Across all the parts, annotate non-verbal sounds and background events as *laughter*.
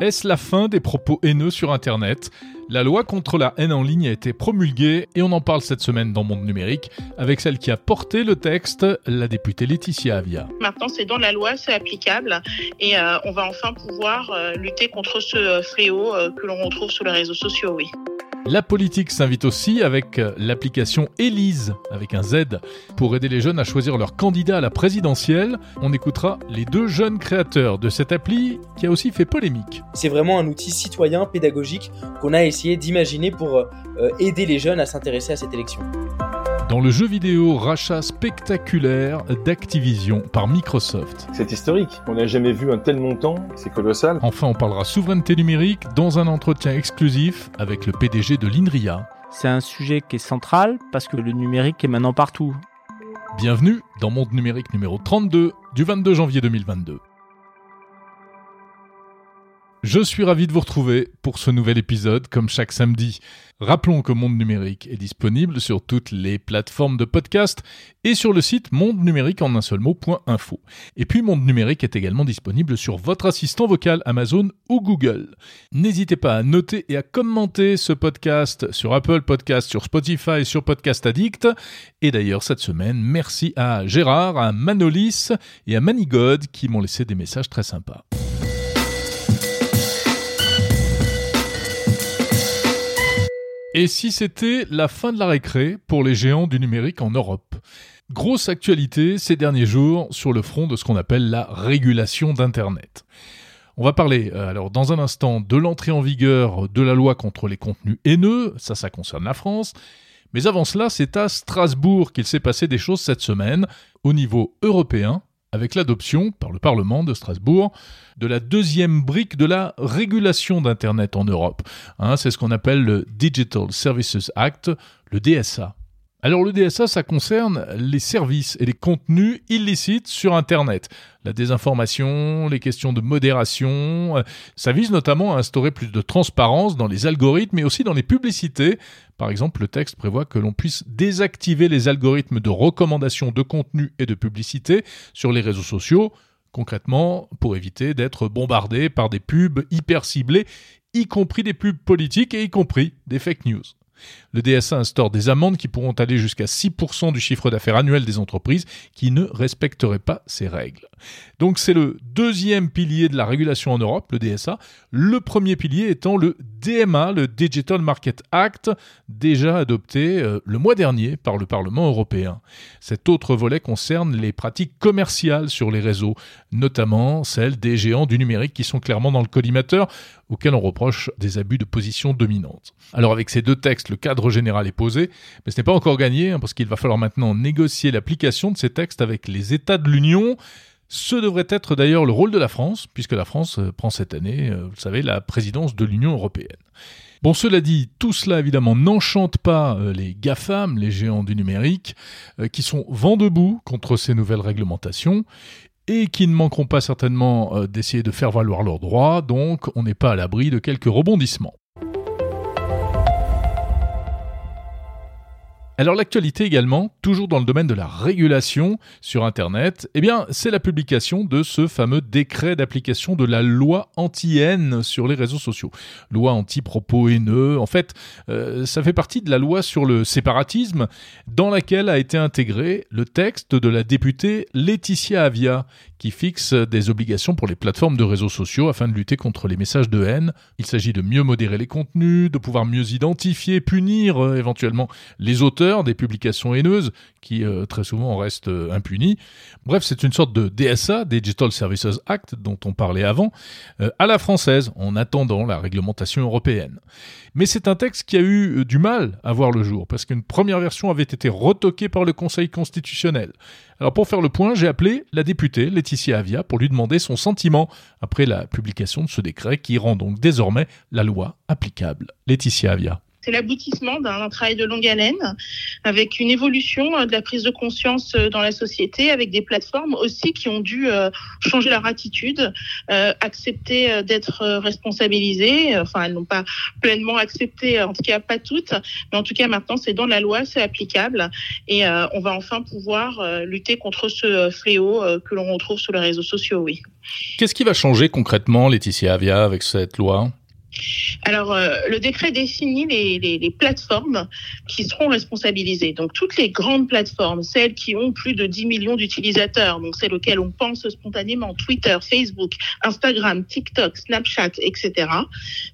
Est-ce la fin des propos haineux sur Internet? La loi contre la haine en ligne a été promulguée et on en parle cette semaine dans Monde Numérique avec celle qui a porté le texte, la députée Laetitia Avia. Maintenant, c'est dans la loi, c'est applicable et euh, on va enfin pouvoir euh, lutter contre ce euh, fléau que l'on retrouve sur les réseaux sociaux, oui. La politique s'invite aussi avec l'application Elise, avec un Z, pour aider les jeunes à choisir leur candidat à la présidentielle. On écoutera les deux jeunes créateurs de cette appli qui a aussi fait polémique. C'est vraiment un outil citoyen, pédagogique, qu'on a essayé d'imaginer pour euh, aider les jeunes à s'intéresser à cette élection. Dans le jeu vidéo rachat spectaculaire d'Activision par Microsoft. C'est historique, on n'a jamais vu un tel montant, c'est colossal. Enfin, on parlera souveraineté numérique dans un entretien exclusif avec le PDG de l'INRIA. C'est un sujet qui est central parce que le numérique est maintenant partout. Bienvenue dans Monde Numérique numéro 32 du 22 janvier 2022. Je suis ravi de vous retrouver pour ce nouvel épisode, comme chaque samedi. Rappelons que Monde Numérique est disponible sur toutes les plateformes de podcast et sur le site monde numérique en un seul mot.info. Et puis Monde Numérique est également disponible sur votre assistant vocal Amazon ou Google. N'hésitez pas à noter et à commenter ce podcast sur Apple Podcast, sur Spotify, sur Podcast Addict. Et d'ailleurs, cette semaine, merci à Gérard, à Manolis et à Manigod qui m'ont laissé des messages très sympas. Et si c'était la fin de la récré pour les géants du numérique en Europe? Grosse actualité ces derniers jours sur le front de ce qu'on appelle la régulation d'Internet. On va parler euh, alors dans un instant de l'entrée en vigueur de la loi contre les contenus haineux, ça ça concerne la France, mais avant cela c'est à Strasbourg qu'il s'est passé des choses cette semaine au niveau européen avec l'adoption par le Parlement de Strasbourg de la deuxième brique de la régulation d'Internet en Europe. Hein, c'est ce qu'on appelle le Digital Services Act, le DSA. Alors le DSA, ça concerne les services et les contenus illicites sur Internet. La désinformation, les questions de modération, euh, ça vise notamment à instaurer plus de transparence dans les algorithmes mais aussi dans les publicités. Par exemple, le texte prévoit que l'on puisse désactiver les algorithmes de recommandation de contenu et de publicité sur les réseaux sociaux, concrètement pour éviter d'être bombardé par des pubs hyper ciblées, y compris des pubs politiques et y compris des fake news. Le DSA instaure des amendes qui pourront aller jusqu'à 6% du chiffre d'affaires annuel des entreprises qui ne respecteraient pas ces règles. Donc c'est le deuxième pilier de la régulation en Europe, le DSA, le premier pilier étant le DMA, le Digital Market Act, déjà adopté euh, le mois dernier par le Parlement européen. Cet autre volet concerne les pratiques commerciales sur les réseaux, notamment celles des géants du numérique qui sont clairement dans le collimateur, auxquels on reproche des abus de position dominante. Alors avec ces deux textes, le cadre général est posé, mais ce n'est pas encore gagné, hein, parce qu'il va falloir maintenant négocier l'application de ces textes avec les États de l'Union. Ce devrait être d'ailleurs le rôle de la France, puisque la France euh, prend cette année, euh, vous savez, la présidence de l'Union européenne. Bon, cela dit, tout cela évidemment n'enchante pas euh, les GAFAM, les géants du numérique, qui sont vent debout contre ces nouvelles réglementations et qui ne manqueront pas certainement d'essayer de faire valoir leurs droits, donc on n'est pas à l'abri de quelques rebondissements. Alors l'actualité également, toujours dans le domaine de la régulation sur Internet, eh bien c'est la publication de ce fameux décret d'application de la loi anti-haine sur les réseaux sociaux. Loi anti-propos haineux, en fait euh, ça fait partie de la loi sur le séparatisme dans laquelle a été intégré le texte de la députée Laetitia Avia qui fixe des obligations pour les plateformes de réseaux sociaux afin de lutter contre les messages de haine. Il s'agit de mieux modérer les contenus, de pouvoir mieux identifier, punir euh, éventuellement les auteurs des publications haineuses qui euh, très souvent restent euh, impunis. Bref, c'est une sorte de DSA, Digital Services Act, dont on parlait avant, à la française, en attendant la réglementation européenne. Mais c'est un texte qui a eu du mal à voir le jour, parce qu'une première version avait été retoquée par le Conseil constitutionnel. Alors pour faire le point, j'ai appelé la députée Laetitia Avia pour lui demander son sentiment après la publication de ce décret qui rend donc désormais la loi applicable. Laetitia Avia. C'est l'aboutissement d'un travail de longue haleine avec une évolution euh, de la prise de conscience euh, dans la société, avec des plateformes aussi qui ont dû euh, changer leur attitude, accepter d'être responsabilisées. Enfin, elles n'ont pas pleinement accepté, en tout cas pas toutes, mais en tout cas maintenant c'est dans la loi, c'est applicable et on va enfin pouvoir lutter contre ce fléau que l'on retrouve sur les réseaux sociaux, oui. Qu'est-ce qui va changer concrètement, Laetitia Avia, avec cette loi? Alors, euh, le décret définit les, les, plateformes qui seront responsabilisées. Donc, toutes les grandes plateformes, celles qui ont plus de 10 millions d'utilisateurs, donc celles auxquelles on pense spontanément, Twitter, Facebook, Instagram, TikTok, Snapchat, etc.,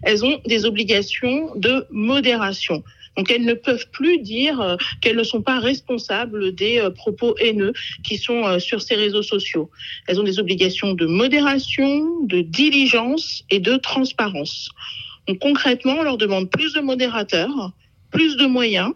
elles ont des obligations de modération. Donc elles ne peuvent plus dire euh, qu'elles ne sont pas responsables des euh, propos haineux qui sont sur ces réseaux sociaux. Elles ont des obligations de modération, de diligence et de transparence. Donc concrètement, on leur demande plus de modérateurs, plus de moyens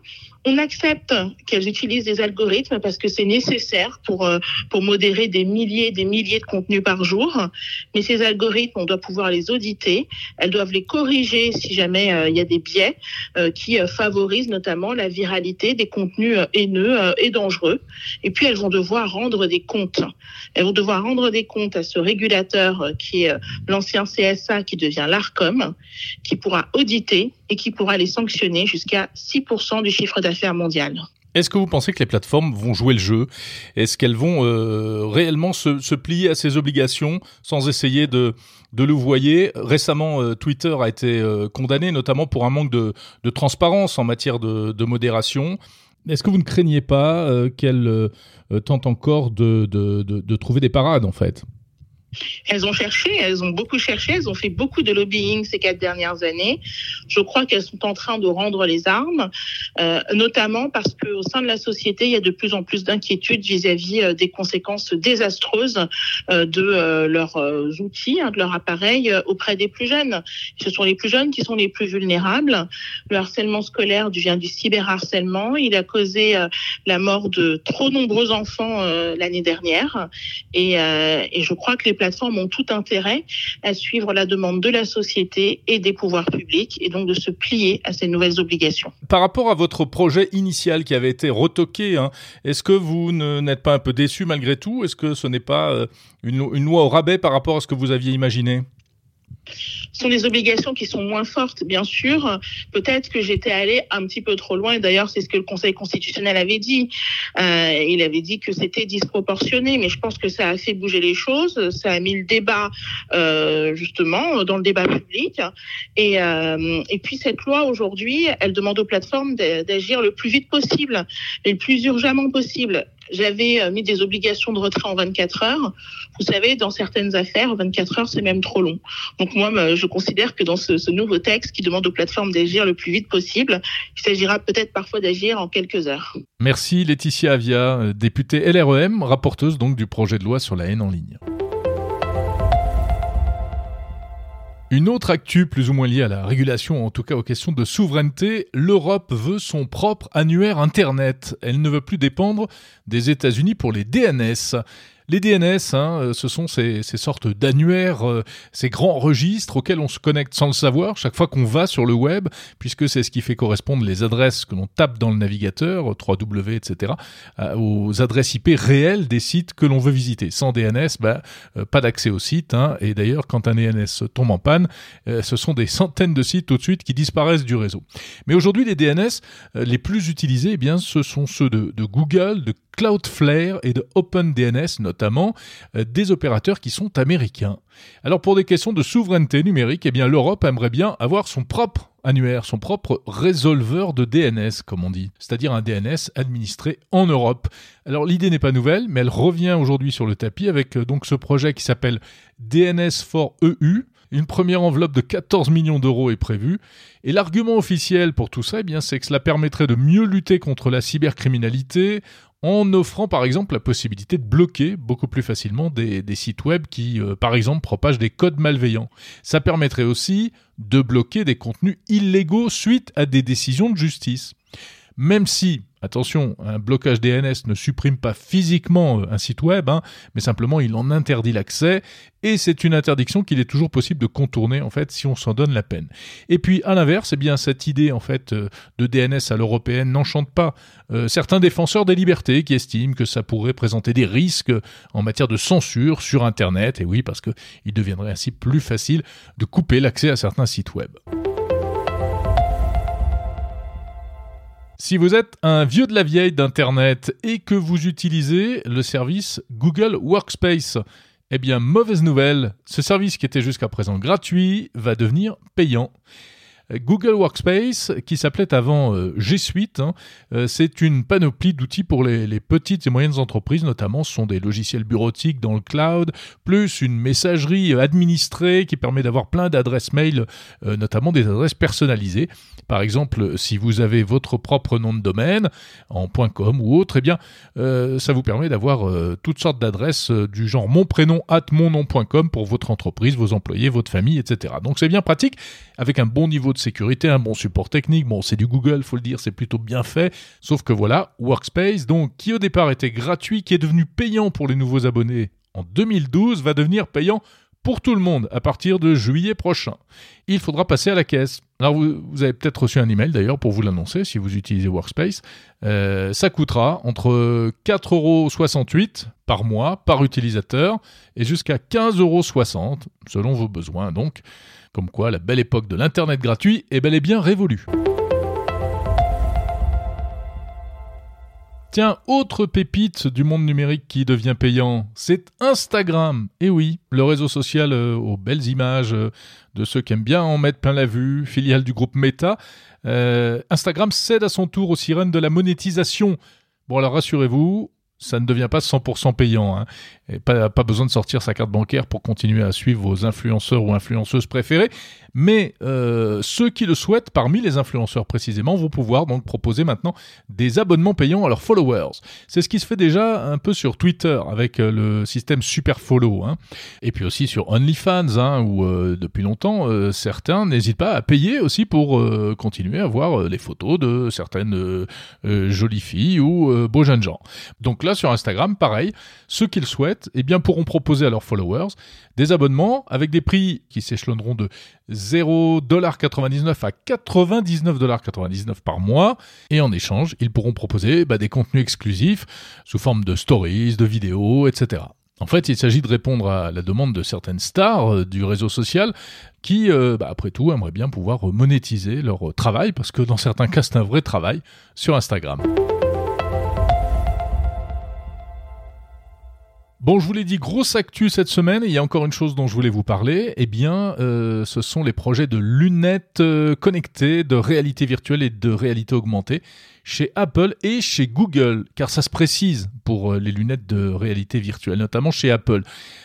on accepte qu'elles utilisent des algorithmes parce que c'est nécessaire pour, euh, pour modérer des milliers et des milliers de contenus par jour. Mais ces algorithmes, on doit pouvoir les auditer. Elles doivent les corriger si jamais euh, il y a des biais euh, qui favorisent notamment la viralité des contenus haineux et dangereux. Et puis, elles vont devoir rendre des comptes. Elles vont devoir rendre des comptes à ce régulateur qui est l'ancien CSA qui devient l'ARCOM, qui pourra auditer et qui pourra les sanctionner jusqu'à 6% du chiffre d'affaires Est-ce que vous pensez que les plateformes vont jouer le jeu? Est-ce qu'elles vont euh, réellement se, plier à ces obligations sans essayer de, de le voyer Récemment, euh, Twitter a été euh, condamné notamment pour un manque de, transparence en matière de, modération. Est-ce que vous ne craignez pas qu'elles tentent encore de, de trouver des parades en fait? Elles ont cherché, elles ont beaucoup cherché, elles ont fait beaucoup de lobbying ces quatre dernières années. Je crois qu'elles sont en train de rendre les armes, euh, notamment parce qu'au sein de la société, il y a de plus en plus d'inquiétudes vis-à-vis euh, des conséquences désastreuses euh, de leurs outils, hein, de leur appareil auprès des plus jeunes. Ce sont les plus jeunes qui sont les plus vulnérables. Le harcèlement scolaire vient du cyberharcèlement. Il a causé la mort de trop nombreux enfants l'année dernière. Et, et je crois que les plateformes ont tout intérêt à suivre la demande de la société et des pouvoirs publics et donc de se plier à ces nouvelles obligations. Par rapport à votre projet initial qui avait été retoqué, hein, est-ce que vous n'êtes pas un peu déçu malgré tout? Est-ce que ce n'est pas euh, une, une loi au rabais par rapport à ce que vous aviez imaginé? Ce sont des obligations qui sont moins fortes, bien sûr. Peut-être que j'étais allée un petit peu trop loin. D'ailleurs, c'est ce que le Conseil constitutionnel avait dit. Euh, il avait dit que c'était disproportionné, mais je pense que ça a fait bouger les choses. Ça a mis le débat euh, justement dans le débat public. Et, euh, et puis cette loi aujourd'hui, elle demande aux plateformes d'agir le plus vite possible et le plus urgemment possible j'avais euh, mis des obligations de retrait en 24 heures. Vous savez, dans certaines affaires, 24 heures, c'est même trop long. Donc moi, je considère que dans ce, nouveau texte qui demande aux plateformes d'agir le plus vite possible, il s'agira peut-être parfois d'agir en quelques heures. Merci Laetitia Avia, euh, députée LREM, rapporteuse donc du projet de loi sur la haine en ligne. Une autre actu plus ou moins liée à la régulation, en tout cas aux questions de souveraineté, l'Europe veut son propre annuaire Internet. Elle ne veut plus dépendre des États-Unis pour les DNS. Les DNS, hein, euh, ce sont ces, sortes d'annuaires, euh, ces grands registres auxquels on se connecte sans le savoir chaque fois qu'on va sur le web, puisque c'est ce qui fait correspondre les adresses que l'on tape dans le navigateur, 3W, etc., euh, aux adresses IP réelles des sites que l'on veut visiter. Sans DNS, bah, pas d'accès au site. Hein, et d'ailleurs, quand un DNS tombe en panne, ce sont des centaines de sites tout de suite qui disparaissent du réseau. Mais aujourd'hui, les DNS les plus utilisés, eh bien, ce sont ceux de Google, de Cloudflare et de OpenDNS notamment, euh, des opérateurs qui sont américains. Alors pour des questions de souveraineté numérique, eh l'Europe aimerait bien avoir son propre annuaire, son propre résolveur de DNS, comme on dit, c'est-à-dire un DNS administré en Europe. Alors l'idée n'est pas nouvelle, mais elle revient aujourd'hui sur le tapis avec euh, ce projet qui s'appelle DNS for EU, une première enveloppe de 14 millions d'euros est prévue. Et l'argument officiel pour tout ça, eh bien, c'est que cela permettrait de mieux lutter contre la cybercriminalité en offrant par exemple la possibilité de bloquer beaucoup plus facilement des, sites web qui, euh, par exemple, propagent des codes malveillants. Ça permettrait aussi de bloquer des contenus illégaux suite à des décisions de justice. Même si Attention, un blocage DNS ne supprime pas physiquement euh, un site web, hein, mais simplement il en interdit l'accès, et c'est une interdiction qu'il est toujours possible de contourner en fait si on s'en donne la peine. Et puis à l'inverse, eh bien cette idée en fait euh, de DNS à l'européenne n'enchante pas euh, certains défenseurs des libertés qui estiment que ça pourrait présenter des risques en matière de censure sur Internet, et oui parce qu'il deviendrait ainsi plus facile de couper l'accès à certains sites web. Si vous êtes un vieux de la vieille d'Internet et que vous utilisez le service Google Workspace, eh bien, mauvaise nouvelle, ce service qui était jusqu'à présent gratuit va devenir payant. Google Workspace, qui s'appelait avant euh, G Suite, hein, euh, c'est une panoplie d'outils pour les, petites et moyennes entreprises, notamment ce sont des logiciels bureautiques dans le cloud, plus une messagerie administrée qui permet d'avoir plein d'adresses mail, euh, notamment des adresses personnalisées. Par exemple, si vous avez votre propre nom de domaine en .com ou autre, eh bien, ça vous permet d'avoir toutes sortes d'adresses du genre mon prénom at monnom.com pour votre entreprise, vos employés, votre famille, etc. Donc c'est bien pratique avec un bon niveau de sécurité, un bon support technique. Bon, c'est du Google, faut le dire, c'est plutôt bien fait. Sauf que voilà, Workspace, donc, qui au départ était gratuit, qui est devenu payant pour les nouveaux abonnés en 2012, va devenir payant pour tout le monde à partir de juillet prochain. Il faudra passer à la caisse. Alors vous, avez peut-être reçu un email d'ailleurs pour vous l'annoncer si vous utilisez Workspace. Euh, ça coûtera entre 4,68€ par mois par utilisateur et jusqu'à 15,60€ selon vos besoins. Donc comme quoi, la belle époque de l'Internet gratuit est bel et bien révolue. Tiens, autre pépite du monde numérique qui devient payant, c'est Instagram. Et oui, le réseau social euh, aux belles images euh, de ceux qui aiment bien en mettre plein la vue, filiale du groupe Meta. Euh, Instagram cède à son tour aux sirènes de la monétisation. Bon alors rassurez-vous, ça ne devient pas 100% payant. Hein. Pas, pas besoin de sortir sa carte bancaire pour continuer à suivre vos influenceurs ou influenceuses préférés. Mais euh, ceux qui le souhaitent, parmi les influenceurs précisément, vont pouvoir donc proposer maintenant des abonnements payants à leurs followers. C'est ce qui se fait déjà un peu sur Twitter avec euh, le système Super Follow. Hein. Et puis aussi sur OnlyFans, hein, où euh, depuis longtemps, certains n'hésitent pas à payer aussi pour continuer à voir les photos de certaines jolies filles ou beaux jeunes gens. Donc là, sur Instagram, pareil, ceux qui le souhaitent eh bien, pourront proposer à leurs followers des abonnements avec des prix qui s'échelonneront de 0,99$ à 99,99$ par mois. Et en échange, ils pourront proposer bah, des contenus exclusifs sous forme de stories, de vidéos, etc. En fait, il s'agit de répondre à la demande de certaines stars euh, du réseau social qui, euh, bah, après tout, aimeraient bien pouvoir monétiser leur travail, parce que dans certains cas, c'est un vrai travail sur Instagram. Bon, je vous l'ai dit, grosse actu cette semaine. Il y a encore une chose dont je voulais vous parler. Eh bien, euh, ce sont les projets de lunettes euh, connectées, de réalité virtuelle et de réalité augmentée chez Apple et chez Google, car ça se précise pour euh, les lunettes de réalité virtuelle, notamment chez Apple.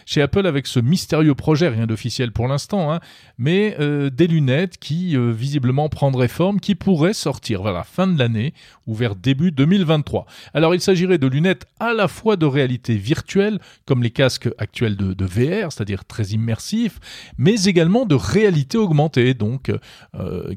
Chez Apple avec ce mystérieux projet, rien d'officiel pour l'instant, hein, mais des lunettes qui visiblement prendraient forme, qui pourraient sortir vers la fin de l'année ou vers début 2023. Alors il s'agirait de lunettes à la fois de réalité virtuelle, comme les casques actuels de, VR, c'est-à-dire très immersifs, mais également de réalité augmentée, donc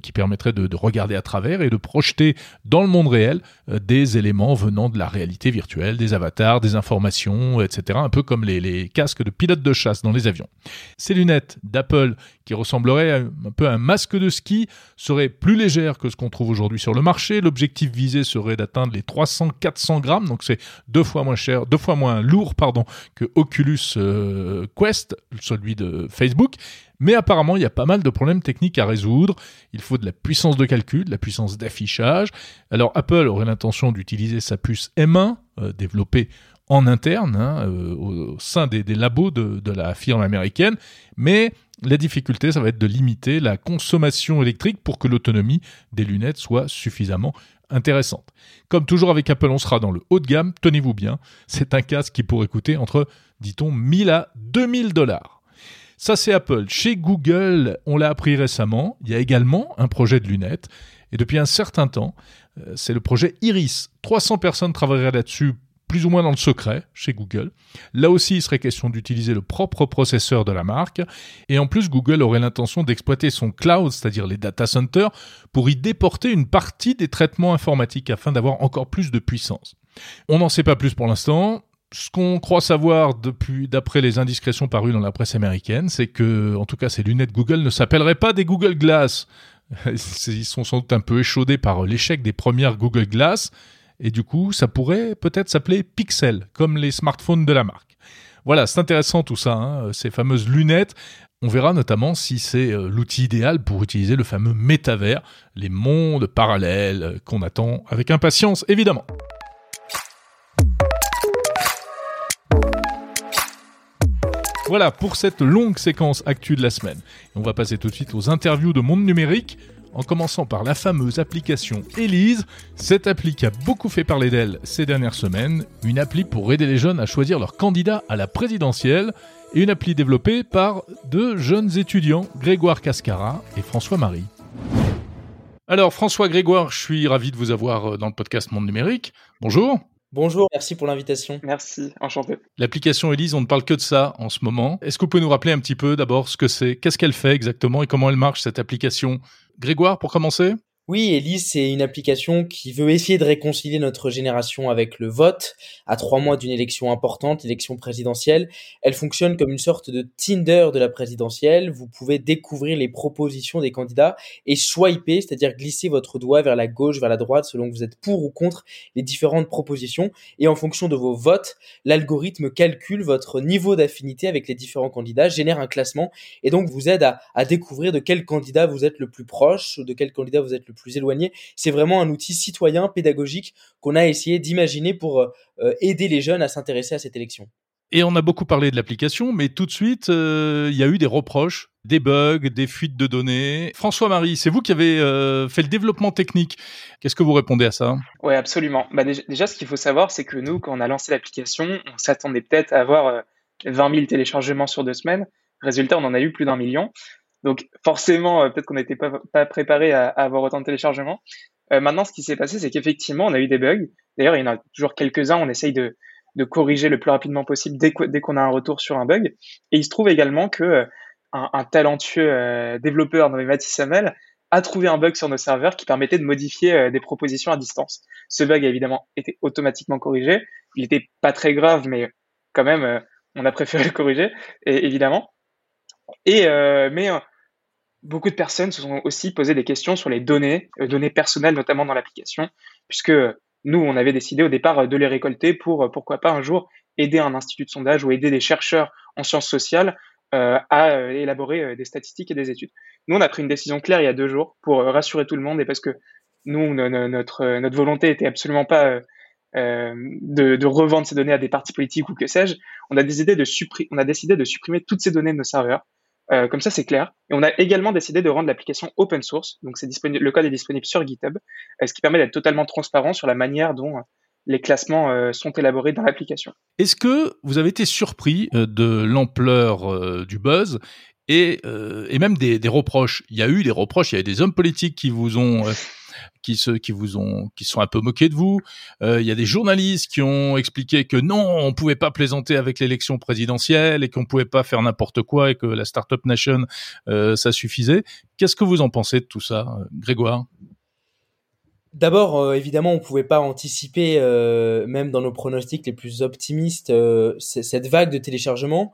qui permettrait de, de regarder à travers et de projeter dans le monde réel euh, des éléments venant de la réalité virtuelle, des avatars, des informations, etc. Un peu comme les, casques de pilotes de chasse dans les avions. Ces lunettes d'Apple qui ressembleraient un peu à un masque de ski seraient plus légères que ce qu'on trouve aujourd'hui sur le marché. L'objectif visé serait d'atteindre les 300-400 grammes, donc c'est deux fois moins cher, deux fois moins lourd, pardon, que Oculus euh, Quest, celui de Facebook. Mais apparemment, il y a pas mal de problèmes techniques à résoudre. Il faut de la puissance de calcul, de la puissance d'affichage. Alors Apple aurait l'intention d'utiliser sa puce M1, euh, développée en interne, hein, euh, au, sein des, labos de, de, la firme américaine, mais la difficulté, ça va être de limiter la consommation électrique pour que l'autonomie des lunettes soit suffisamment Comme toujours avec Apple, on sera dans le haut de gamme, tenez-vous bien, c'est un casque qui pourrait coûter entre, dit-on, 1000 à 2000 dollars. Ça, c'est Apple. Chez Google, on l'a appris récemment, il y a également un projet de lunettes. Et depuis un certain temps, euh, c'est le projet Iris. 300 personnes travailleraient là-dessus plus ou moins dans le secret chez Google. Là aussi, il serait question d'utiliser le propre processeur de la marque. Et en plus, Google aurait l'intention d'exploiter son cloud, c'est-à-dire les data centers, pour y déporter une partie des traitements informatiques afin d'avoir encore plus de puissance. On n'en sait pas plus pour l'instant. Ce qu'on croit savoir depuis, d'après les indiscrétions parues dans la presse américaine, c'est que, en tout cas, ces lunettes Google ne s'appelleraient pas des Google Glass. *laughs* Ils sont sans doute un peu échaudés par l'échec des premières Google Glass. Et du coup, ça pourrait peut-être s'appeler Pixel, comme les smartphones de la marque. Voilà, c'est intéressant tout ça, hein, ces fameuses lunettes. On verra notamment si c'est euh, l'outil idéal pour utiliser le fameux métavers, les mondes parallèles euh, qu'on attend avec impatience, évidemment. Voilà pour cette longue séquence actuelle de la semaine. on va passer tout de suite aux interviews de Monde Numérique en commençant par la fameuse application Elise. Cette appli qui a beaucoup fait parler d'elle ces dernières semaines, une appli pour aider les jeunes à choisir leur candidat à la présidentielle, et une appli développée par deux jeunes étudiants, Grégoire Cascara et François Marie. Alors François Grégoire, je suis ravi de vous avoir euh, dans le podcast Monde Numérique. Bonjour. Bonjour, merci pour l'invitation. Merci, enchanté. L'application Elise, on ne parle que de ça en ce moment. Est-ce que vous pouvez nous rappeler un petit peu d'abord ce que c'est, qu'est-ce qu'elle fait exactement et comment elle marche cette application? Grégoire, pour commencer? Oui, Elise, c'est une application qui veut essayer de réconcilier notre génération avec le vote à trois mois d'une élection importante, l'élection présidentielle. Elle fonctionne comme une sorte de Tinder de la présidentielle. Vous pouvez découvrir les propositions des candidats et swiper, c'est-à-dire glisser votre doigt vers la gauche, vers la droite, selon que vous êtes pour ou contre les différentes propositions. Et en fonction de vos votes, l'algorithme calcule votre niveau d'affinité avec les différents candidats, génère un classement et donc vous aide à, découvrir de quel candidat vous êtes le plus proche, de quel candidat vous êtes le plus éloigné. C'est vraiment un outil citoyen, pédagogique qu'on a essayé d'imaginer pour euh, aider les jeunes à s'intéresser à cette élection. Et on a beaucoup parlé de l'application, mais tout de suite, euh, il y a eu des reproches, des bugs, des fuites de données. François-Marie, c'est vous qui avez euh, fait le développement technique. Qu'est-ce que vous répondez à ça? Oui, absolument. Bah, déjà, ce qu'il faut savoir, c'est que nous, quand on a lancé l'application, on s'attendait peut-être à avoir 20 000 téléchargements sur deux semaines. Résultat, on en a eu plus d'un million. Donc forcément, euh, peut-être qu'on n'était pas, préparé à, avoir autant de téléchargements. Euh, maintenant, ce qui s'est passé, c'est qu'effectivement, on a eu des bugs. D'ailleurs, il y en a toujours quelques-uns. On essaye de, de corriger le plus rapidement possible dès, qu'on a un retour sur un bug. Et il se trouve également que euh, un, talentueux euh, développeur nommé Mathis Samel a trouvé un bug sur nos serveurs qui permettait de modifier des propositions à distance. Ce bug a évidemment été automatiquement corrigé. Il n'était pas très grave, mais quand même, on a préféré *laughs* le corriger, évidemment. Et mais beaucoup de personnes se sont aussi posé des questions sur les données, euh, données personnelles notamment dans l'application, puisque nous, on avait décidé au départ euh, de les récolter pour, euh, pourquoi pas un jour, aider un institut de sondage ou aider des chercheurs en sciences sociales à élaborer des statistiques et des études. Nous, on a pris une décision claire il y a deux jours pour rassurer tout le monde et parce que nous, notre, volonté était absolument pas de, revendre ces données à des partis politiques ou que sais-je. On a décidé de supprimer toutes ces données de nos serveurs euh, comme ça, c'est clair. Et on a également décidé de rendre l'application open source. Donc, c'est disponible, le code est disponible sur GitHub, euh, ce qui permet d'être totalement transparent sur la manière dont euh, les classements sont élaborés dans l'application. Est-ce que vous avez été surpris de l'ampleur du buzz et, même des, des, reproches? Il y a eu des reproches, il y a eu des hommes politiques qui vous ont qui se, qui vous ont, qui sont un peu moqués de vous. Euh, il y a des journalistes qui ont expliqué que non, on pouvait pas plaisanter avec l'élection présidentielle et qu'on pouvait pas faire n'importe quoi et que la startup nation, euh, ça suffisait. Qu'est-ce que vous en pensez de tout ça, Grégoire? D'abord, euh, évidemment, on pouvait pas anticiper, même dans nos pronostics les plus optimistes, cette vague de téléchargement.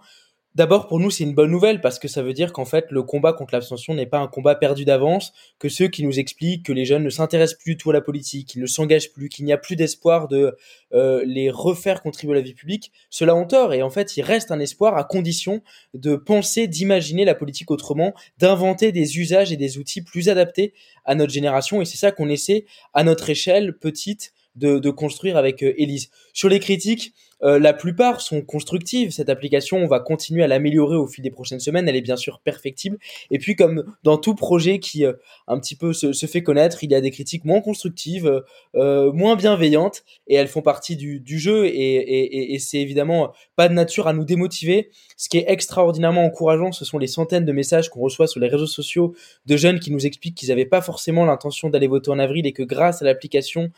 D'abord, pour nous, c'est une bonne nouvelle parce que ça veut dire qu'en fait, le combat contre l'abstention n'est pas un combat perdu d'avance, que ceux qui nous expliquent que les jeunes ne s'intéressent plus du tout à la politique, qu'ils ne s'engagent plus, qu'il n'y a plus d'espoir de euh, les refaire contribuer à la vie publique, cela ont tort. Et en fait, il reste un espoir à condition de penser, d'imaginer la politique autrement, d'inventer des usages et des outils plus adaptés à notre génération. Et c'est ça qu'on essaie, à notre échelle petite, de, de construire avec euh, Elise. Sur les critiques, euh, la plupart sont constructives. Cette application, on va continuer à l'améliorer au fil des prochaines semaines. Elle est bien sûr perfectible. Et puis, comme dans tout projet qui euh, un petit peu se, fait connaître, il y a des critiques moins constructives, euh, moins bienveillantes, et elles font partie du, jeu. Et, et, et c'est évidemment pas de nature à nous démotiver. Ce qui est extraordinairement encourageant, ce sont les centaines de messages qu'on reçoit sur les réseaux sociaux de jeunes qui nous expliquent qu'ils n'avaient pas forcément l'intention d'aller voter en avril et que grâce à l'application,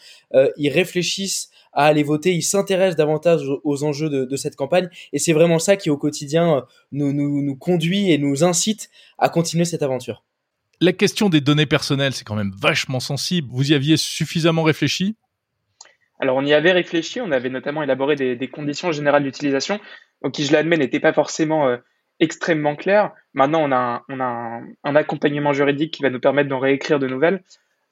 ils réfléchissent à aller voter, ils s'intéressent davantage aux, enjeux de, de, cette campagne. Et c'est vraiment ça qui, au quotidien, nous, nous, nous conduit et nous incite à continuer cette aventure. La question des données personnelles, c'est quand même vachement sensible. Vous y aviez suffisamment réfléchi? Alors, on y avait réfléchi. On avait notamment élaboré des, des conditions générales d'utilisation, qui, je l'admets, n'étaient pas forcément euh, extrêmement claires. Maintenant, on a, un, on a un, accompagnement juridique qui va nous permettre d'en réécrire de nouvelles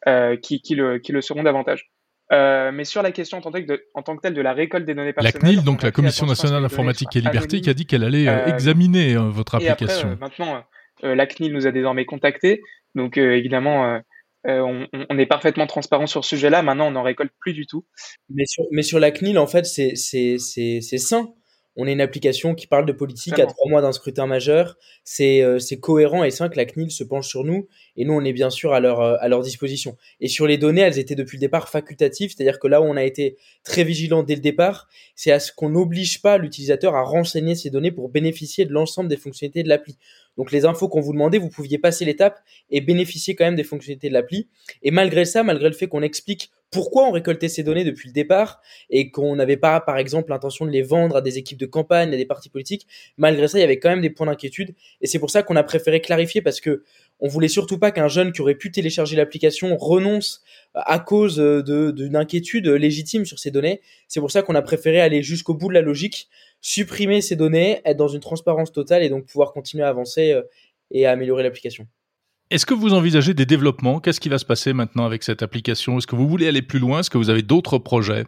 euh, qui, qui, le, qui le seront davantage. Euh, mais sur la question en tant, que de, en tant que telle de la récolte des données personnelles. La CNIL, donc la Commission nationale d'informatique et liberté, qui a dit qu'elle allait euh, examiner euh, votre application. Et après, maintenant, la CNIL nous a désormais contactés. Donc évidemment, on, on, est parfaitement transparent sur ce sujet-là. Maintenant, on n'en récolte plus du tout. Mais sur, mais sur la CNIL, en fait, c'est sain on est une application qui parle de politique à trois mois d'un scrutin majeur. C'est euh, cohérent et sain que la CNIL se penche sur nous et nous on est bien sûr à leur euh, à leur disposition. Et sur les données, elles étaient depuis le départ facultatives, c'est-à-dire que là où on a été très vigilant dès le départ, c'est à ce qu'on n'oblige pas l'utilisateur à renseigner ces données pour bénéficier de l'ensemble des fonctionnalités de l'appli. Donc les infos qu'on vous demandait, vous pouviez passer l'étape et bénéficier quand même des fonctionnalités de l'appli. Et malgré ça, malgré le fait qu'on explique pourquoi on récoltait ces données depuis le départ et qu'on n'avait pas, par exemple, l'intention de les vendre à des équipes de campagne, à des partis politiques. Malgré ça, il y avait quand même des points d'inquiétude et c'est pour ça qu'on a préféré clarifier parce que on voulait surtout pas qu'un jeune qui aurait pu télécharger l'application renonce à cause de d'une inquiétude légitime sur ces données. C'est pour ça qu'on a préféré aller jusqu'au bout de la logique, supprimer ces données, être dans une transparence totale et donc pouvoir continuer à avancer euh, et à améliorer l'application. Est-ce que vous envisagez des développements? Qu'est-ce qui va se passer maintenant avec cette application? Est-ce que vous voulez aller plus loin? Est-ce que vous avez d'autres projets?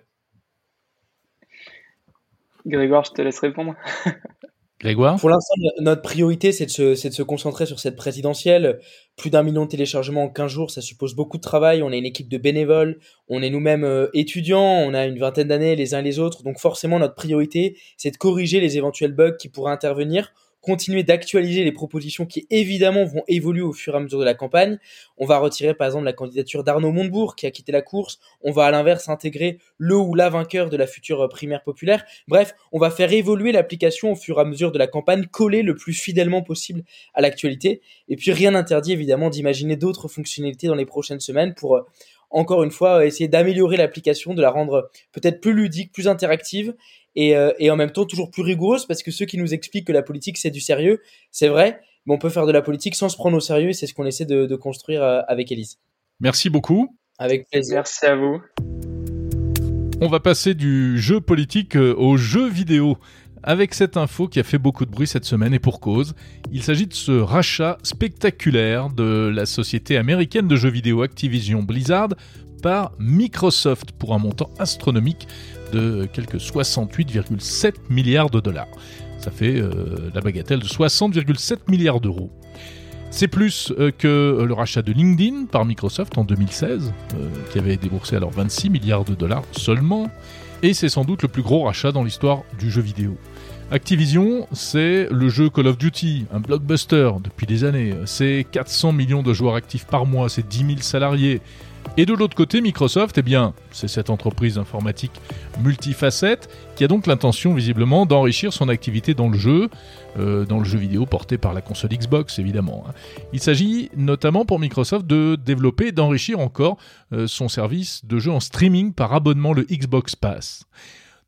Grégoire, je te laisse répondre. *laughs* Grégoire? Pour l'instant, notre priorité, c'est de, se, de se concentrer sur cette présidentielle. Plus d'un million de téléchargements en 15 jours, ça suppose beaucoup de travail. On est une équipe de bénévoles, on est nous-mêmes euh, étudiants, on a une vingtaine d'années les uns les autres. Donc forcément, notre priorité, c'est de corriger les éventuels bugs qui pourraient intervenir continuer d'actualiser les propositions qui évidemment vont évoluer au fur et à mesure de la campagne. On va retirer par exemple la candidature d'Arnaud Montebourg qui a quitté la course. On va à l'inverse intégrer le ou la vainqueur de la future primaire populaire. Bref, on va faire évoluer l'application au fur et à mesure de la campagne, coller le plus fidèlement possible à l'actualité. Et puis rien n'interdit évidemment d'imaginer d'autres fonctionnalités dans les prochaines semaines pour euh, encore une fois essayer d'améliorer l'application, de la rendre peut-être plus ludique, plus interactive et, euh, et en même temps toujours plus rigoureuse parce que ceux qui nous expliquent que la politique c'est du sérieux, c'est vrai, mais on peut faire de la politique sans se prendre au sérieux et c'est ce qu'on essaie de, de construire euh, avec Elise. Merci beaucoup. Avec plaisir. Merci à vous. On va passer du jeu politique euh, au jeu vidéo avec cette info qui a fait beaucoup de bruit cette semaine et pour cause. Il s'agit de ce rachat spectaculaire de la société américaine de jeux vidéo Activision Blizzard par Microsoft pour un montant astronomique de quelques 68,7 milliards de dollars. Ça fait euh, la bagatelle de 60,7 milliards d'euros. C'est plus euh, que le rachat de LinkedIn par Microsoft en 2016, euh, qui avait déboursé alors 26 milliards de dollars seulement, et c'est sans doute le plus gros rachat dans l'histoire du jeu vidéo. Activision, c'est le jeu Call of Duty, un blockbuster depuis des années. C'est 400 millions de joueurs actifs par mois, c'est 10 000 salariés, et de l'autre côté, Microsoft, eh bien, c'est cette entreprise informatique multifacette qui a donc l'intention visiblement d'enrichir son activité dans le jeu, euh, dans le jeu vidéo porté par la console Xbox évidemment. Hein. Il s'agit notamment pour Microsoft de développer et d'enrichir encore euh, son service de jeu en streaming par abonnement le Xbox Pass.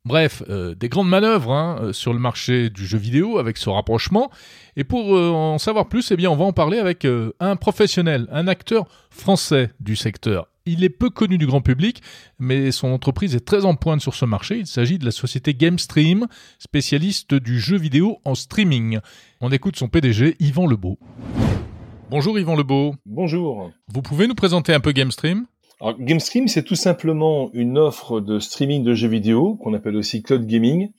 Bref, euh, des grandes manœuvres hein, euh, sur le marché du jeu vidéo avec ce rapprochement. Et pour euh, en savoir plus, eh bien, on va en parler avec un professionnel, un acteur français du secteur. Il est peu connu du grand public, mais son entreprise est très en pointe sur ce marché. Il s'agit de la société GameStream, spécialiste du jeu vidéo en streaming. On écoute son PDG, Yvan Lebeau. Bonjour Yvan Lebeau. Bonjour. Vous pouvez nous présenter un peu GameStream? Alors, GameStream, c'est tout simplement une offre de streaming de jeux vidéo qu'on appelle aussi cloud gaming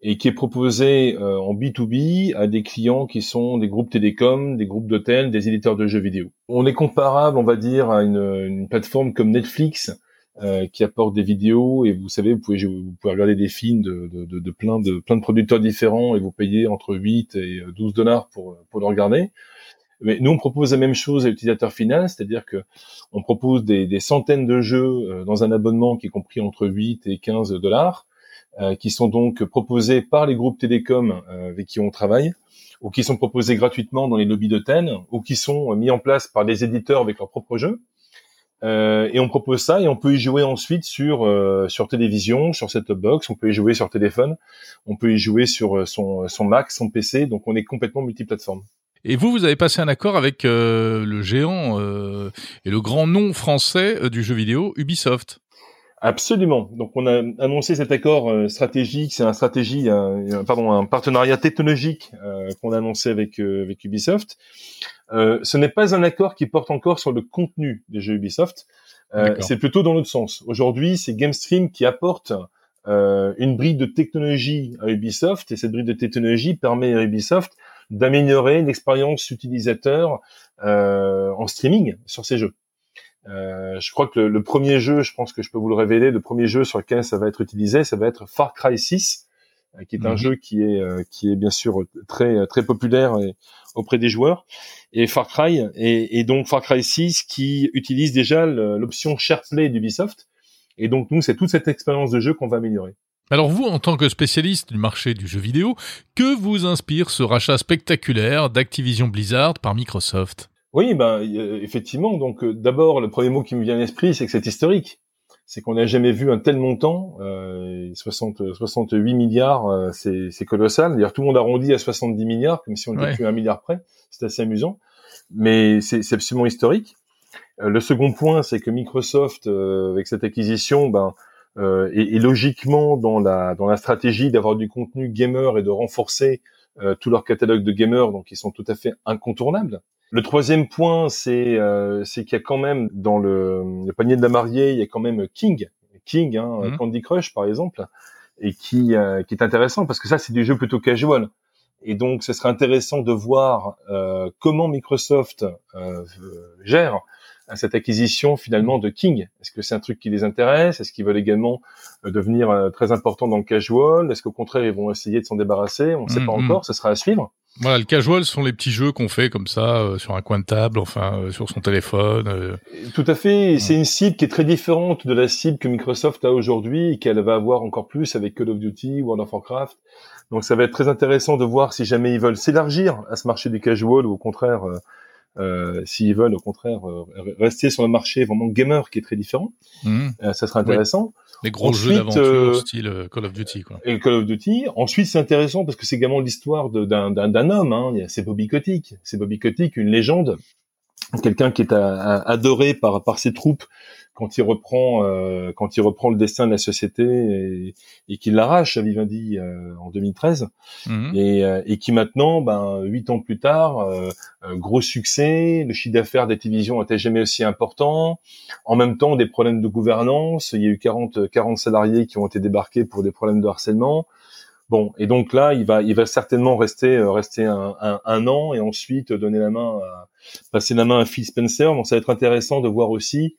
et qui est proposée euh, en B2B à des clients qui sont des groupes télécoms, des groupes d'hôtels, des éditeurs de jeux vidéo. On est comparable, on va dire, à une, une plateforme comme Netflix euh, qui apporte des vidéos et vous savez, vous pouvez, vous pouvez regarder des films de, de, de, plein de plein de producteurs différents et vous payez entre 8 et 12 dollars pour, pour le regarder. Mais nous, on propose la même chose à l'utilisateur final, c'est-à-dire que on propose des, centaines de jeux euh, dans un abonnement qui est compris entre 8 et 15 dollars, euh, qui sont donc proposés par les groupes télécoms euh, avec qui on travaille, ou qui sont proposés gratuitement dans les lobbies d'hôtels, ou qui sont mis en place par des éditeurs avec leurs propres jeux. Euh, et on propose ça et on peut y jouer ensuite sur euh, sur télévision, sur set-top box, on peut y jouer sur téléphone, on peut y jouer sur son son Mac, son PC. Donc on est complètement multiplateforme. Et vous, vous avez passé un accord avec le géant et le grand nom français du jeu vidéo, Ubisoft. Absolument. Donc on a annoncé cet accord euh, stratégique, c'est un stratégie, un, pardon, un partenariat technologique euh, qu'on a annoncé avec euh, avec Ubisoft. ce n'est pas un accord qui porte encore sur le contenu des jeux Ubisoft. c'est plutôt dans l'autre sens. Aujourd'hui, c'est GameStream qui apporte une brique de technologie à Ubisoft et cette brique de technologie permet à Ubisoft d'améliorer l'expérience utilisateur en streaming sur ces jeux. Euh, je crois que le, premier jeu, je pense que je peux vous le révéler, le premier jeu sur lequel ça va être utilisé, ça va être Far Cry 6, euh, qui est un mhm. jeu qui est euh, qui est bien sûr très très populaire auprès des joueurs. Et Far Cry et, et donc Far Cry 6 qui utilise déjà l'option SharePlay d'Ubisoft. Et donc nous, c'est toute cette expérience de jeu qu'on va améliorer. Alors vous, en tant que spécialiste du marché du jeu vidéo, que vous inspire ce rachat spectaculaire d'Activision Blizzard par Microsoft? Oui, ben effectivement. Donc euh, d'abord, le premier mot qui me vient à l'esprit, c'est que c'est historique. C'est qu'on n'a jamais vu un tel montant, euh, 60, 68 milliards, euh, c'est colossal. D'ailleurs, tout le monde arrondit à 70 milliards, comme si on était plus un milliard près. C'est assez amusant, mais c'est absolument historique. Euh, le second point, c'est que Microsoft, avec cette acquisition, ben, est, est, logiquement dans la dans la stratégie d'avoir du contenu gamer et de renforcer tout leur catalogue de gamers, donc ils sont tout à fait incontournables. Le troisième point, c'est euh, c'est qu'il y a quand même dans le, le, panier de la mariée, il y a quand même King, King, hein, mhm. Candy Crush par exemple, et qui euh, qui est intéressant parce que ça c'est du jeu plutôt casual. Et donc, ce serait intéressant de voir euh, comment Microsoft euh, gère cette acquisition finalement de King. Est-ce que c'est un truc qui les intéresse? Est-ce qu'ils veulent également euh, devenir euh, très important dans le casual? Est-ce qu'au contraire ils vont essayer de s'en débarrasser? On ne sait pas mhm. encore. Ce sera à suivre. Voilà, le casual sont les petits jeux qu'on fait comme ça euh, sur un coin de table, enfin euh, sur son téléphone. Euh. Tout à fait. C'est une cible qui est très différente de la cible que Microsoft a aujourd'hui et qu'elle va avoir encore plus avec Call of Duty, World of Warcraft. Donc ça va être très intéressant de voir si jamais ils veulent s'élargir à ce marché du casual ou au contraire euh, s'ils veulent au contraire euh, rester sur le marché vraiment gamer qui est très différent, mmh. euh, ça sera intéressant. Les gros jeux d'aventure style Call of Duty quoi. Et Call of Duty. Ensuite c'est intéressant parce que c'est également l'histoire d'un homme. Hein. C'est Bobby Kotick. C'est Bobby Kotick, une légende, quelqu'un qui est adoré par par ses troupes quand il reprend euh, quand il reprend le destin de la société et, et qu'il l'arrache à Vivendi euh, en 2013 mhm. et, euh, et, qui maintenant ben huit ans plus tard euh, gros succès le chiffre d'affaires des télévisions n'était jamais aussi important en même temps des problèmes de gouvernance il y a eu 40 40 salariés qui ont été débarqués pour des problèmes de harcèlement Bon, et donc là, il va, il va certainement rester, rester un, un, un, an et ensuite donner la main, à, passer la main à Phil Spencer. Donc ça va être intéressant de voir aussi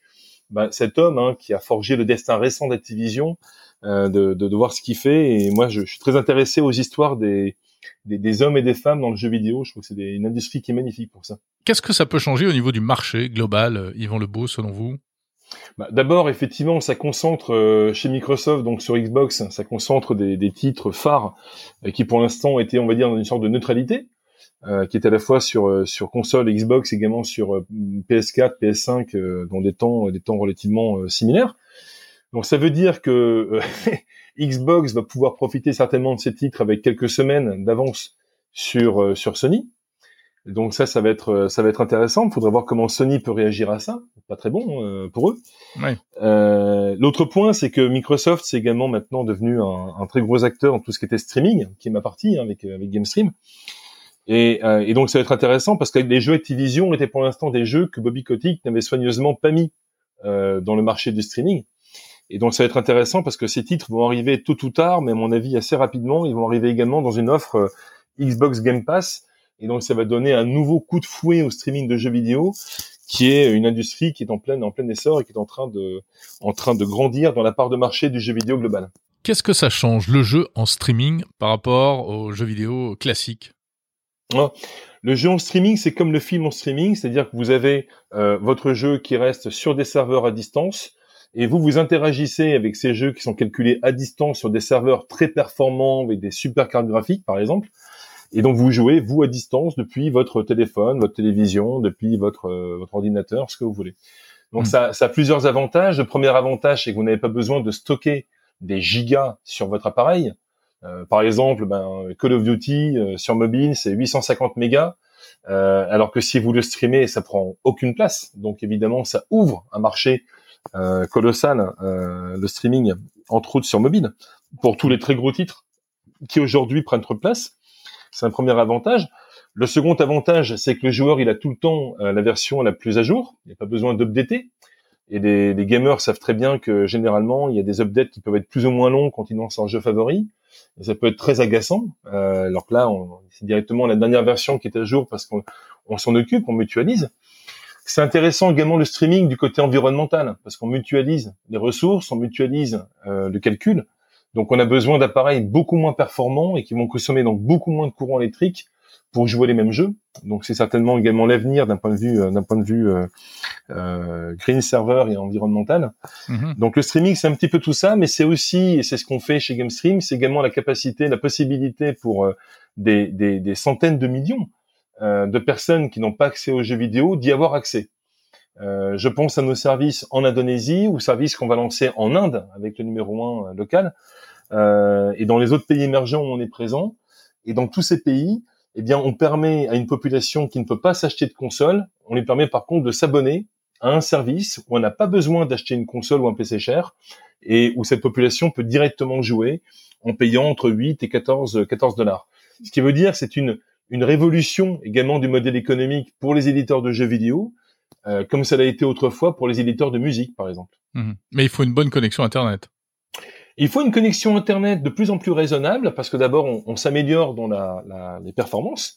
bah, cet homme hein, qui a forgé le destin récent d'Activision, euh, de, de, de, voir ce qu'il fait. Et moi, je, je, suis très intéressé aux histoires des, des, des, hommes et des femmes dans le jeu vidéo. Je trouve que c'est une industrie qui est magnifique pour ça. Qu'est-ce que ça peut changer au niveau du marché global, euh, Yvan Lebeau, selon vous? Bah, D'abord, effectivement, ça concentre euh, chez Microsoft, donc sur Xbox, ça concentre des, des titres phares euh, qui, pour l'instant, étaient, on va dire, dans une sorte de neutralité. Euh, qui est à la fois sur euh, sur console Xbox, également sur euh, PS4, PS5, dans des temps des temps relativement similaires. Donc ça veut dire que *laughs* Xbox va pouvoir profiter certainement de ces titres avec quelques semaines d'avance sur sur Sony. Donc ça, ça va être ça va être intéressant. Il faudrait voir comment Sony peut réagir à ça. Pas très bon pour eux. Ouais. Euh, L'autre point, c'est que Microsoft c'est également maintenant devenu un, un, très gros acteur en tout ce qui était streaming, qui est ma partie hein, avec avec GameStream. Et, euh, et, donc ça va être intéressant parce que les jeux Activision étaient pour l'instant des jeux que Bobby Kotick n'avait soigneusement pas mis euh, dans le marché du streaming. Et donc ça va être intéressant parce que ces titres vont arriver tôt ou tard, mais à mon avis assez rapidement, ils vont arriver également dans une offre euh, Xbox Game Pass. Et donc ça va donner un nouveau coup de fouet au streaming de jeux vidéo, qui est une industrie qui est en plein en plein essor et qui est en train de en train de grandir dans la part de marché du jeu vidéo global. Qu'est-ce que ça change le jeu en streaming par rapport aux jeux vidéo classiques? Le jeu en streaming, c'est comme le film en streaming, c'est-à-dire que vous avez euh, votre jeu qui reste sur des serveurs à distance, et vous vous interagissez avec ces jeux qui sont calculés à distance sur des serveurs très performants avec des super cartes graphiques, par exemple. Et donc vous jouez vous à distance depuis votre téléphone, votre télévision, depuis votre euh, votre ordinateur, ce que vous voulez. Donc Mm. ça, ça a plusieurs avantages. Le premier avantage, c'est que vous n'avez pas besoin de stocker des gigas sur votre appareil. Euh, par exemple, ben, Call of Duty euh, sur mobile, c'est 850 mégas, euh, alors que si vous le streamez, ça prend aucune place. Donc évidemment, ça ouvre un marché euh, colossal, euh, le streaming, entre autres sur mobile, pour tous les très gros titres qui aujourd'hui prennent trop de place. C'est un premier avantage. Le second avantage, c'est que le joueur, il a tout le temps la version la plus à jour. Il n'y a pas besoin d'updater. Et les, les gamers savent très bien que généralement, il y a des updates qui peuvent être plus ou moins longs quand ils lancent un jeu favori. Et ça peut être très agaçant. Euh, alors que là, c'est directement la dernière version qui est à jour parce qu'on on s'en occupe, on mutualise. C'est intéressant également le streaming du côté environnemental parce qu'on mutualise les ressources, on mutualise euh, le calcul. Donc on a besoin d'appareils beaucoup moins performants et qui vont consommer donc beaucoup moins de courant électrique pour jouer les mêmes jeux. Donc c'est certainement également l'avenir d'un point de vue euh, d'un point de vue euh, euh, green server et environnemental. Mhm. Donc le streaming, c'est un petit peu tout ça, mais c'est aussi, et c'est ce qu'on fait chez GameStream, c'est également la capacité, la possibilité pour des, des, des centaines de millions de personnes qui n'ont pas accès aux jeux vidéo d'y avoir accès. Euh, je pense à nos services en Indonésie, ou services qu'on va lancer en Inde avec le numéro un euh, local, euh, et dans les autres pays émergents où on est présent. Et dans tous ces pays, eh bien, on permet à une population qui ne peut pas s'acheter de console, on lui permet par contre de s'abonner à un service où on n'a pas besoin d'acheter une console ou un PC cher et où cette population peut directement jouer en payant entre 8 et 14 14 dollars. Ce qui veut dire c'est une une révolution également du modèle économique pour les éditeurs de jeux vidéo, euh, comme ça l'a été autrefois pour les éditeurs de musique par exemple. Mhm. Mais il faut une bonne connexion Internet. Il faut une connexion internet de plus en plus raisonnable parce que d'abord on, s'améliore dans la, la- les performances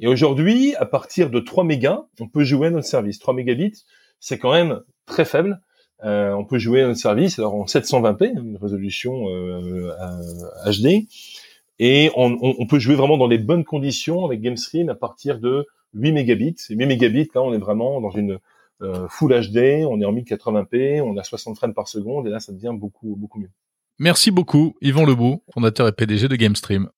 et aujourd'hui à partir de 3 mégas on peut jouer à notre service. 3 mégabits c'est quand même très faible. Euh, on peut jouer à notre service alors en 720p une résolution euh, HD et on, on- on peut jouer vraiment dans les bonnes conditions avec GameStream à partir de 8 mégabits. Et 8 mégabits là on est vraiment dans une euh, Full HD, on est en 1080p, on a 60 frames par seconde et là ça devient beaucoup beaucoup mieux. Merci beaucoup, Yvan Lebeau, fondateur et PDG de GameStream.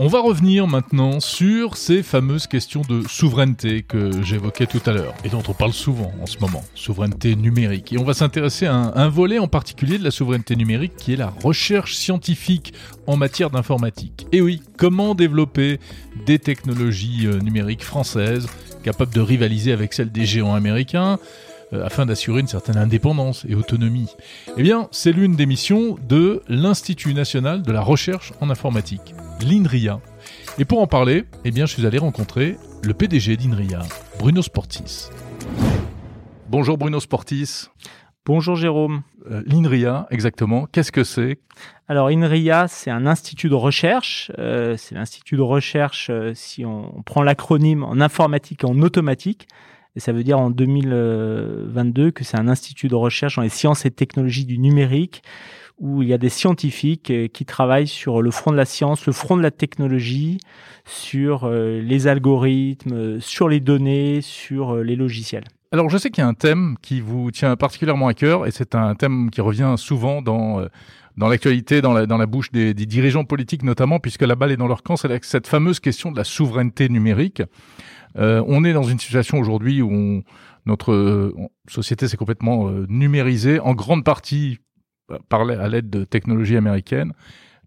On va revenir maintenant sur ces fameuses questions de souveraineté que j'évoquais tout à l'heure et dont on parle souvent en ce moment, souveraineté numérique. Et on va s'intéresser à un, un volet en particulier de la souveraineté numérique qui est la recherche scientifique en matière d'informatique. Et oui, comment développer des technologies euh, numériques françaises capables de rivaliser avec celles des géants américains euh, afin d'assurer une certaine indépendance et autonomie Eh bien, c'est l'une des missions de l'Institut national de la recherche en informatique, l'INRIA. Et pour en parler, eh bien, je suis allé rencontrer le PDG d'INRIA, Bruno Sportis. Bonjour Bruno Sportis. Bonjour Jérôme. Euh, L'INRIA, exactement, qu'est-ce que c'est? Alors INRIA, c'est un institut de recherche. Euh, c'est l'institut de recherche, euh, si on, on prend l'acronyme en informatique et en automatique. Et ça veut dire en 2022 que c'est un institut de recherche dans les sciences et technologies du numérique où il y a des scientifiques euh, qui travaillent sur le front de la science, le front de la technologie, sur euh, les algorithmes, euh, sur les données, sur les logiciels. Alors, je sais qu'il y a un thème qui vous tient particulièrement à cœur, et c'est un thème qui revient souvent dans, dans l'actualité, dans la, bouche des, dirigeants politiques notamment, puisque la balle est dans leur camp, c'est cette fameuse question de la souveraineté numérique. Euh, on est dans une situation aujourd'hui où notre euh, société s'est complètement euh, numérisée, en grande partie à l'aide de technologies américaines.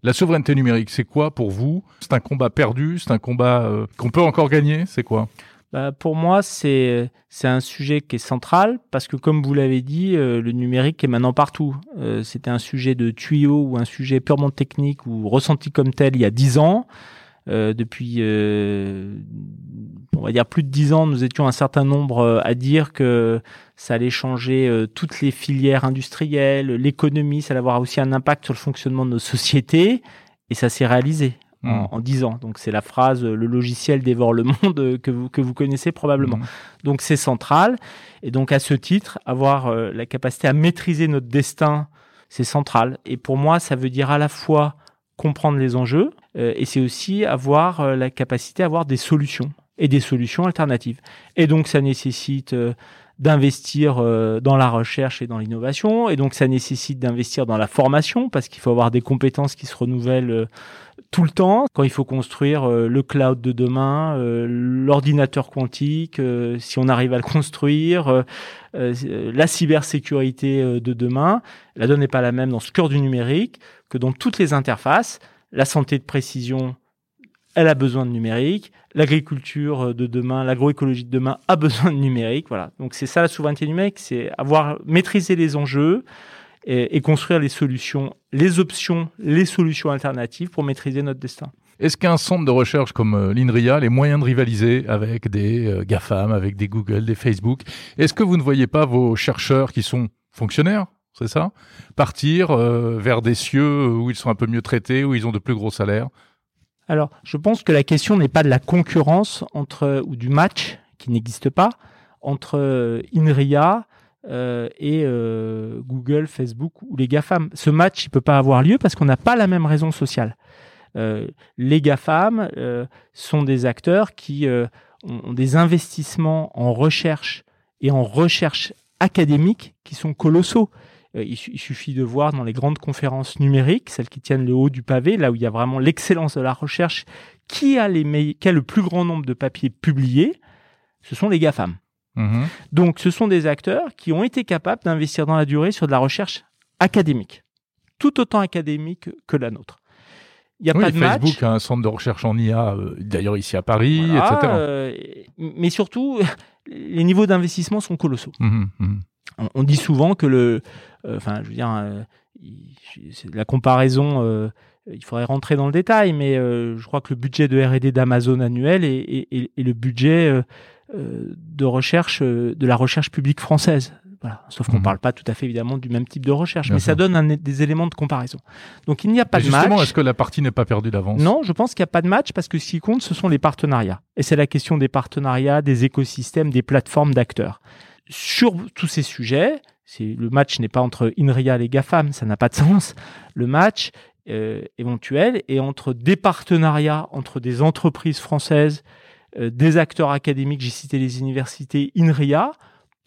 La souveraineté numérique, c'est quoi pour vous? C'est un combat perdu C'est un combat qu'on peut encore gagner C'est quoi? Bah, pour moi, c'est un sujet qui est central parce que, comme vous l'avez dit, le numérique est maintenant partout. C'était un sujet de tuyau ou un sujet purement technique ou ressenti comme tel il y a dix ans. Euh, depuis, euh, on va dire plus de dix ans, nous étions un certain nombre euh, à dire que ça allait changer toutes les filières industrielles, l'économie, ça allait avoir aussi un impact sur le fonctionnement de nos sociétés, et ça s'est réalisé en, en 10 ans. Donc c'est la phrase le logiciel dévore le monde que vous, que vous connaissez probablement. Mhm. Donc c'est central. Et donc à ce titre, avoir euh, la capacité à maîtriser notre destin, c'est central. Et pour moi, ça veut dire à la fois comprendre les enjeux et c'est aussi avoir euh, la capacité à avoir des solutions et des solutions alternatives. Et donc ça nécessite euh, d'investir euh, dans la recherche et dans l'innovation et donc ça nécessite d'investir dans la formation parce qu'il faut avoir des compétences qui se renouvellent euh, tout le temps quand il faut construire euh, le cloud de demain, euh, l'ordinateur quantique, euh, si on arrive à le construire, la cybersécurité de demain. La donne n'est pas la même dans ce cœur du numérique que dans toutes les interfaces. La santé de précision, elle a besoin de numérique. L'agriculture de demain, l'agroécologie de demain a *laughs* besoin de numérique. Voilà. Donc c'est ça la souveraineté numérique, c'est avoir maîtrisé les enjeux, et, construire les solutions, les options, les solutions alternatives pour maîtriser notre destin. Est-ce qu'un centre de recherche comme euh, l'INRIA les moyens de rivaliser avec des euh, GAFAM, avec des Google, des Facebook Est-ce que vous ne voyez pas vos chercheurs qui sont fonctionnaires, c'est ça, partir euh, vers des cieux où ils sont un peu mieux traités, où ils ont de plus gros salaires? Alors, je pense que la question n'est pas de la concurrence entre ou du match qui n'existe pas entre INRIA euh, et euh, Google, Facebook ou les GAFAM. Ce match, il peut pas avoir lieu parce qu'on n'a pas la même raison sociale. Euh, les GAFAM sont des acteurs qui ont des investissements en recherche et en recherche académique qui sont colossaux. Il, suffit de voir dans les grandes conférences numériques, celles qui tiennent le haut du pavé, là où il y a vraiment l'excellence de la recherche, qui a, les qui a le plus grand nombre de papiers publiés, ce sont les GAFAM. Mhm. Donc, ce sont des acteurs qui ont été capables d'investir dans la durée sur de la recherche académique, tout autant académique que la nôtre. Il y a pas de Facebook a un centre de recherche en IA, euh, d'ailleurs ici à Paris, etc. Euh, mais surtout, *laughs* les niveaux d'investissement sont colossaux. Mhm, mhm. On, dit souvent que le, euh, enfin, je veux dire, la comparaison il faudrait rentrer dans le détail, mais je crois que le budget de R&D d'Amazon annuel est, le budget euh, de recherche, euh, de la recherche publique française. Voilà. Sauf qu'on ne mhm. parle pas tout à fait évidemment du même type de recherche, mais ça donne des éléments de comparaison. Donc il n'y a pas de match. Justement, est-ce que la partie n'est pas perdue d'avance? Non, je pense qu'il n'y a pas de match parce que ce qui compte, ce sont les partenariats. Et c'est la question des partenariats, des écosystèmes, des plateformes d'acteurs. Sur tous ces sujets, le match n'est pas entre INRIA et GAFAM, ça n'a pas de sens. Le match euh, éventuel est entre des partenariats entre des entreprises françaises euh, des acteurs académiques, j'ai cité les universités INRIA,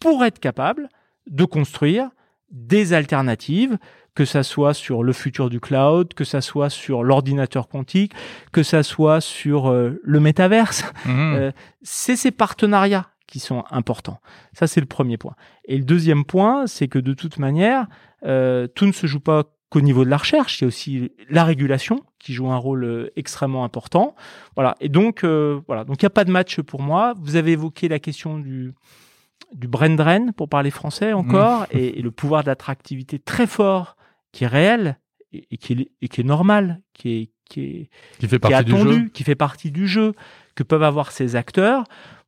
pour être capable de construire des alternatives, que ça soit sur le futur du cloud, que ça soit sur l'ordinateur quantique, que ça soit sur euh, le métaverse. Mmh. Euh, c'est ces partenariats qui sont importants. Ça, c'est le premier point. Et le deuxième point, c'est que de toute manière, tout ne se joue pas qu'au niveau de la recherche, il y a aussi la régulation qui joue un rôle euh, extrêmement important. Voilà. Et donc, euh, voilà. Donc, il n'y a pas de match pour moi. Vous avez évoqué la question du, du brain drain, pour parler français encore, mmh. et, le pouvoir d'attractivité très fort qui est réel et, qui, est, et qui est normal, qui est, qui est, qui fait partie attendu, du jeu. qui fait partie du jeu, que peuvent avoir ces acteurs.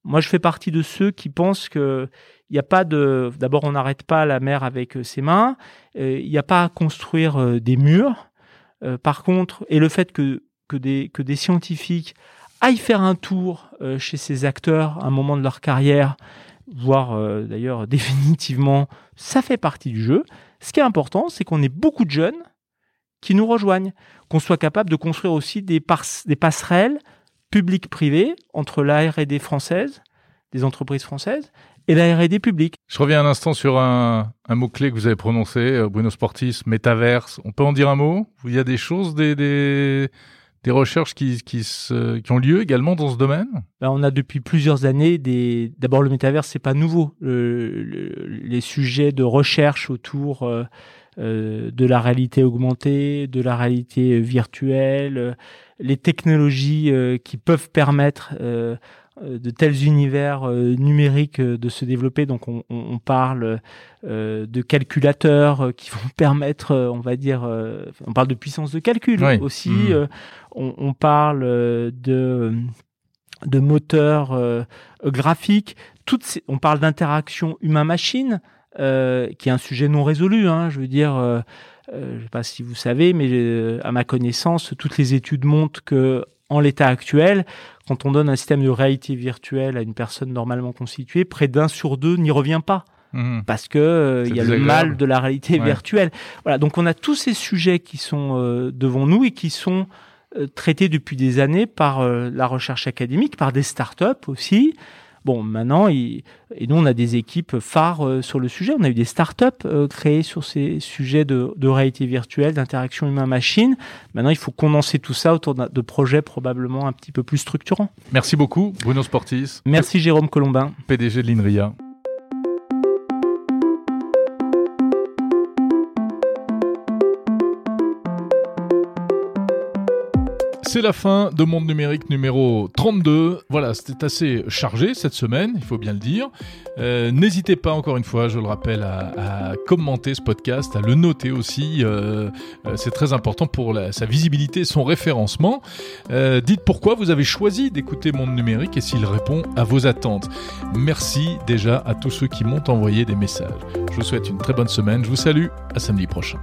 Moi, je fais partie de ceux qui pensent que il n'y a pas de. D'abord, on n'arrête pas la mer avec euh, ses mains. Euh, il n'y a pas à construire euh, des murs. par contre, et le fait que, que, des, que des scientifiques aillent faire un tour chez ces acteurs à un moment de leur carrière, voire d'ailleurs *laughs* définitivement, ça fait partie du jeu. Ce qui est important, c'est qu'on ait beaucoup de jeunes qui nous rejoignent, qu'on soit capable de construire aussi des, des passerelles publiques-privées entre la R&D française, des entreprises françaises, et la R&D publique. Je reviens un instant sur un, mot-clé que vous avez prononcé, euh, Bruno Sportis, métaverse. On peut en dire un mot? Il y a des choses, des, des, recherches qui, qui, qui, ont lieu également dans ce domaine? Ben, On a depuis plusieurs années des... D'abord, le métaverse, c'est pas nouveau. les sujets de recherche autour... Euh, euh, de la réalité augmentée, de la réalité virtuelle, les technologies qui peuvent permettre euh, de tels univers euh, numériques euh, de se développer. Donc on, on, parle de calculateurs qui *laughs* vont permettre, on va dire, on parle de puissance de calcul aussi. Mmh. On, on, parle de de moteurs graphiques. Toutes ces, on parle d'interaction humain-machine, qui est un sujet non résolu. Hein, je veux dire. Je ne sais pas si vous savez, mais à ma connaissance, toutes les études montrent que en l'état actuel, quand on donne un système de réalité virtuelle à une personne normalement constituée, près d'un sur deux n'y revient pas. Mhm. Parce que euh, il y a le mal de la réalité virtuelle. Voilà, donc on a tous ces sujets qui sont euh, devant nous et qui sont euh, traités depuis des années par la recherche académique, par des startups aussi. Bon, maintenant, et nous, on a des équipes phares euh, sur le sujet. On a eu des startups euh, créées sur ces sujets de, réalité virtuelle, d'interaction humain-machine. Maintenant, il faut condenser tout ça autour de projets probablement un petit peu plus structurants. Merci beaucoup, Bruno Sportis. Merci, Jérôme Colombin. PDG de l'INRIA. C'est la fin de Monde Numérique numéro 32. Voilà, c'était assez chargé cette semaine, il faut bien le dire. Euh, n'hésitez pas, encore une fois, je le rappelle, à, commenter ce podcast, à le noter aussi. Euh, euh, c'est très important pour sa visibilité, son référencement. dites pourquoi vous avez choisi d'écouter Monde Numérique et s'il répond à vos attentes. Merci déjà à tous ceux qui m'ont envoyé des messages. Je vous souhaite une très bonne semaine. Je vous salue. À samedi prochain.